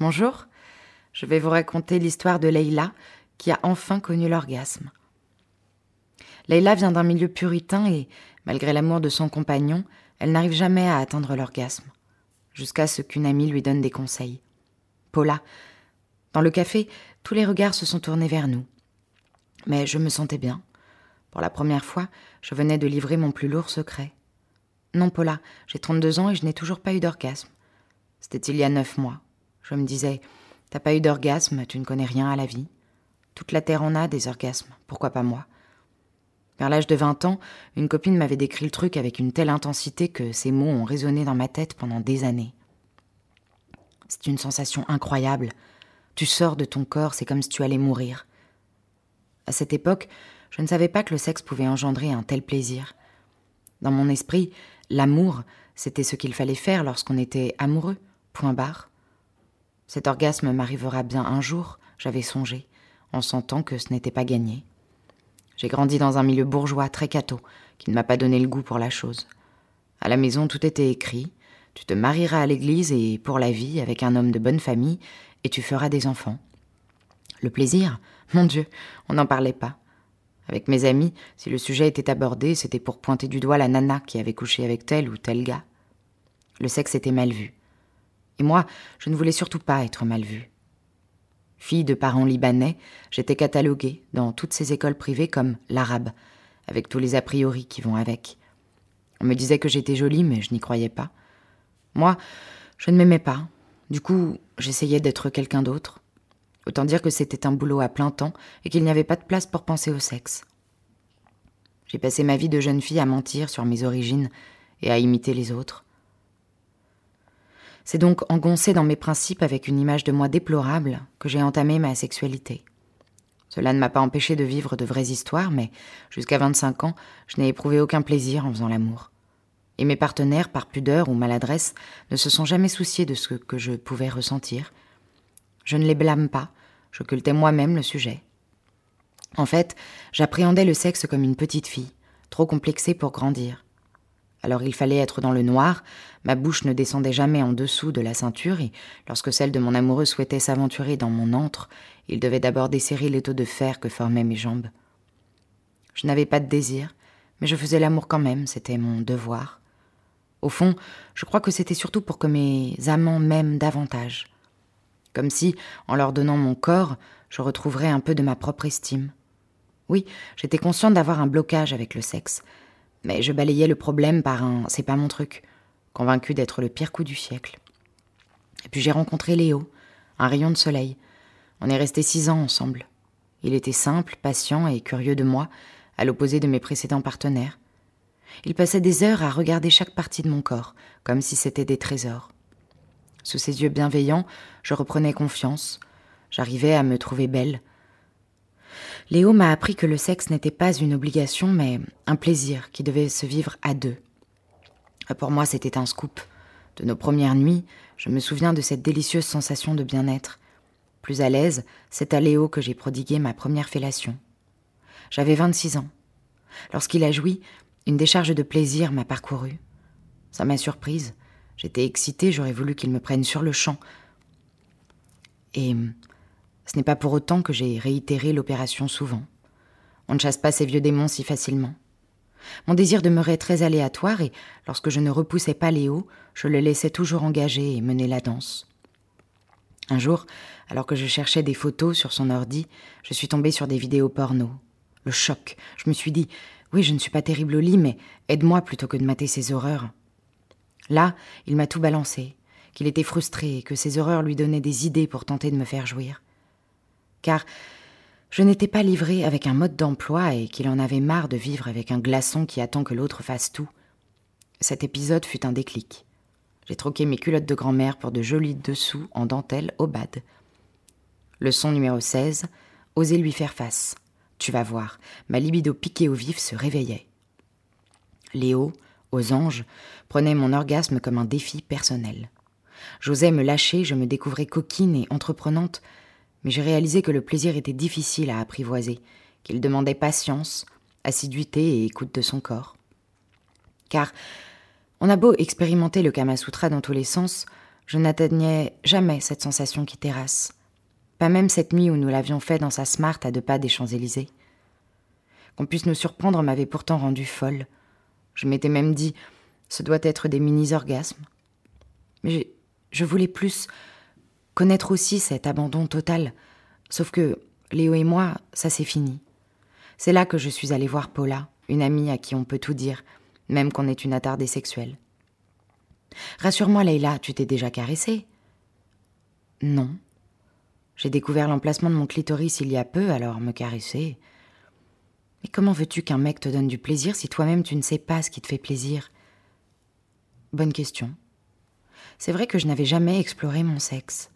Bonjour, je vais vous raconter l'histoire de Leïla qui a enfin connu l'orgasme. Leïla vient d'un milieu puritain et, malgré l'amour de son compagnon, elle n'arrive jamais à atteindre l'orgasme jusqu'à ce qu'une amie lui donne des conseils. Paula. Dans le café, tous les regards se sont tournés vers nous. Mais je me sentais bien. Pour la première fois, je venais de livrer mon plus lourd secret. Non, Paula, j'ai 32 ans et je n'ai toujours pas eu d'orgasme. C'était il y a neuf mois. Je me disais, t'as pas eu d'orgasme, tu ne connais rien à la vie. Toute la Terre en a des orgasmes, pourquoi pas moi? Vers l'âge de 20 ans, une copine m'avait décrit le truc avec une telle intensité que ces mots ont résonné dans ma tête pendant des années. C'est une sensation incroyable. Tu sors de ton corps, c'est comme si tu allais mourir. À cette époque, je ne savais pas que le sexe pouvait engendrer un tel plaisir. Dans mon esprit, l'amour, c'était ce qu'il fallait faire lorsqu'on était amoureux, point barre. Cet orgasme m'arrivera bien un jour, j'avais songé, en sentant que ce n'était pas gagné. J'ai grandi dans un milieu bourgeois très cateau, qui ne m'a pas donné le goût pour la chose. À la maison, tout était écrit. Tu te marieras à l'église et pour la vie avec un homme de bonne famille, et tu feras des enfants. Le plaisir? Mon Dieu, on n'en parlait pas. Avec mes amis, si le sujet était abordé, c'était pour pointer du doigt la nana qui avait couché avec tel ou tel gars. Le sexe était mal vu. Et moi, je ne voulais surtout pas être mal vue. Fille de parents libanais, j'étais cataloguée dans toutes ces écoles privées comme l'arabe, avec tous les a priori qui vont avec. On me disait que j'étais jolie, mais je n'y croyais pas. Moi, je ne m'aimais pas. Du coup, j'essayais d'être quelqu'un d'autre. Autant dire que c'était un boulot à plein temps et qu'il n'y avait pas de place pour penser au sexe. J'ai passé ma vie de jeune fille à mentir sur mes origines et à imiter les autres. C'est donc engoncé dans mes principes avec une image de moi déplorable que j'ai entamé ma sexualité. Cela ne m'a pas empêché de vivre de vraies histoires, mais jusqu'à 25 ans, je n'ai éprouvé aucun plaisir en faisant l'amour. Et mes partenaires, par pudeur ou maladresse, ne se sont jamais souciés de ce que je pouvais ressentir. Je ne les blâme pas, j'occultais moi-même le sujet. En fait, j'appréhendais le sexe comme une petite fille, trop complexée pour grandir. Alors il fallait être dans le noir, ma bouche ne descendait jamais en dessous de la ceinture, et lorsque celle de mon amoureux souhaitait s'aventurer dans mon antre, il devait d'abord desserrer l'étau de fer que formaient mes jambes. Je n'avais pas de désir, mais je faisais l'amour quand même, c'était mon devoir. Au fond, je crois que c'était surtout pour que mes amants m'aiment davantage. Comme si, en leur donnant mon corps, je retrouverais un peu de ma propre estime. Oui, j'étais consciente d'avoir un blocage avec le sexe, mais je balayais le problème par un c'est pas mon truc, convaincu d'être le pire coup du siècle. Et puis j'ai rencontré Léo, un rayon de soleil. On est restés six ans ensemble. Il était simple, patient et curieux de moi, à l'opposé de mes précédents partenaires. Il passait des heures à regarder chaque partie de mon corps, comme si c'était des trésors. Sous ses yeux bienveillants, je reprenais confiance. J'arrivais à me trouver belle. Léo m'a appris que le sexe n'était pas une obligation, mais un plaisir qui devait se vivre à deux. Pour moi, c'était un scoop. De nos premières nuits, je me souviens de cette délicieuse sensation de bien-être. Plus à l'aise, c'est à Léo que j'ai prodigué ma première fellation. J'avais 26 ans. Lorsqu'il a joui, une décharge de plaisir m'a parcouru. Ça m'a surprise. J'étais excitée, j'aurais voulu qu'il me prenne sur le champ. Et ce n'est pas pour autant que j'ai réitéré l'opération souvent. On ne chasse pas ces vieux démons si facilement. Mon désir demeurait très aléatoire et lorsque je ne repoussais pas Léo, je le laissais toujours engagé et mener la danse. Un jour, alors que je cherchais des photos sur son ordi, je suis tombée sur des vidéos porno. Le choc. Je me suis dit, oui, je ne suis pas terrible au lit, mais aide-moi plutôt que de mater ces horreurs. Là, il m'a tout balancé, qu'il était frustré et que ces horreurs lui donnaient des idées pour tenter de me faire jouir. Car je n'étais pas livrée avec un mode d'emploi et qu'il en avait marre de vivre avec un glaçon qui attend que l'autre fasse tout. Cet épisode fut un déclic. J'ai troqué mes culottes de grand-mère pour de jolis dessous en dentelle au bad. Leçon numéro 16. Oser lui faire face. Tu vas voir, ma libido piquée au vif se réveillait. Léo, aux anges, prenait mon orgasme comme un défi personnel. J'osais me lâcher, je me découvrais coquine et entreprenante, mais j'ai réalisé que le plaisir était difficile à apprivoiser, qu'il demandait patience, assiduité et écoute de son corps. Car on a beau expérimenter le Kama Sutra dans tous les sens, je n'atteignais jamais cette sensation qui terrasse. Pas même cette nuit où nous l'avions fait dans sa smart à deux pas des Champs-Élysées. Qu'on puisse nous surprendre m'avait pourtant rendue folle. Je m'étais même dit, ce doit être des mini-orgasmes. Mais je voulais plus, connaître aussi cet abandon total. Sauf que Léo et moi, ça c'est fini. C'est là que je suis allée voir Paula, une amie à qui on peut tout dire, même qu'on est une attardée sexuelle. Rassure-moi, Leïla, tu t'es déjà caressée? Non. J'ai découvert l'emplacement de mon clitoris il y a peu, alors me caresser. Mais comment veux-tu qu'un mec te donne du plaisir si toi-même tu ne sais pas ce qui te fait plaisir? Bonne question. C'est vrai que je n'avais jamais exploré mon sexe.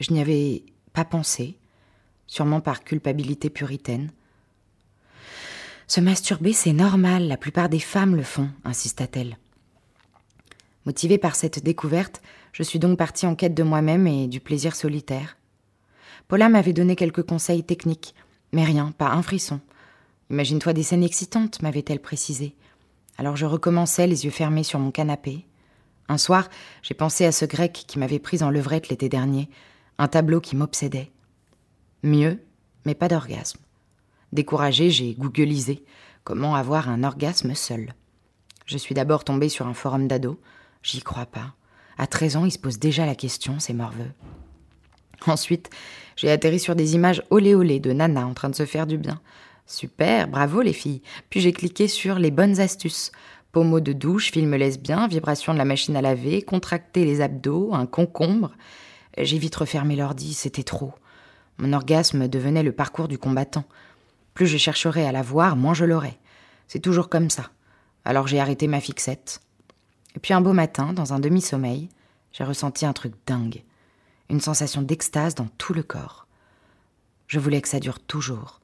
Je n'y avais pas pensé, sûrement par culpabilité puritaine. Se masturber, c'est normal, la plupart des femmes le font, insista-t-elle. Motivée par cette découverte, je suis donc partie en quête de moi-même et du plaisir solitaire. Paula m'avait donné quelques conseils techniques, mais rien, pas un frisson. Imagine-toi des scènes excitantes, m'avait-elle précisé. Alors je recommençais les yeux fermés sur mon canapé. Un soir, j'ai pensé à ce grec qui m'avait pris en levrette l'été dernier, un tableau qui m'obsédait. Mieux, mais pas d'orgasme. Découragée, j'ai googlisé comment avoir un orgasme seul. Je suis d'abord tombée sur un forum d'ados. J'y crois pas. À 13 ans, il se pose déjà la question, c'est morveux. Ensuite, j'ai atterri sur des images olé olé de Nana en train de se faire du bien. Super, bravo les filles. Puis j'ai cliqué sur les bonnes astuces. Pommeau de douche, film lesbien, vibration de la machine à laver, contracter les abdos, un concombre. J'ai vite refermé l'ordi, c'était trop. Mon orgasme devenait le parcours du combattant. Plus je chercherais à la voir, moins je l'aurais. C'est toujours comme ça. Alors j'ai arrêté ma fixette. Et puis un beau matin, dans un demi-sommeil, j'ai ressenti un truc dingue une sensation d'extase dans tout le corps. Je voulais que ça dure toujours.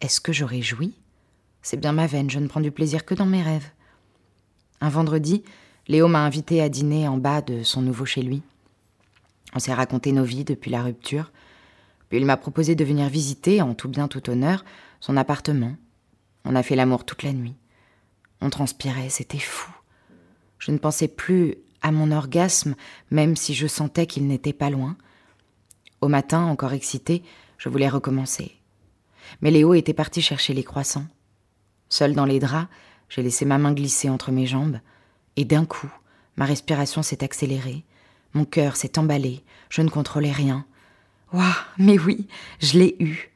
Est-ce que j'aurais joui? C'est bien ma veine, je ne prends du plaisir que dans mes rêves. Un vendredi, Léo m'a invité à dîner en bas de son nouveau chez lui. On s'est raconté nos vies depuis la rupture. Puis il m'a proposé de venir visiter, en tout bien tout honneur, son appartement. On a fait l'amour toute la nuit. On transpirait, c'était fou. Je ne pensais plus à mon orgasme, même si je sentais qu'il n'était pas loin. Au matin, encore excité, je voulais recommencer. Mais Léo était parti chercher les croissants. Seul dans les draps, j'ai laissé ma main glisser entre mes jambes, et d'un coup, ma respiration s'est accélérée, mon cœur s'est emballé, je ne contrôlais rien. Waouh, mais oui, je l'ai eu.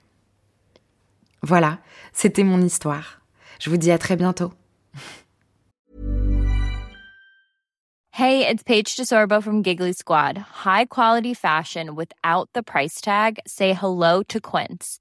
Voilà, c'était mon histoire. Je vous dis à très bientôt. Hey, it's Paige DeSorbo from Giggly Squad. High quality fashion without the price tag. Say hello to Quince.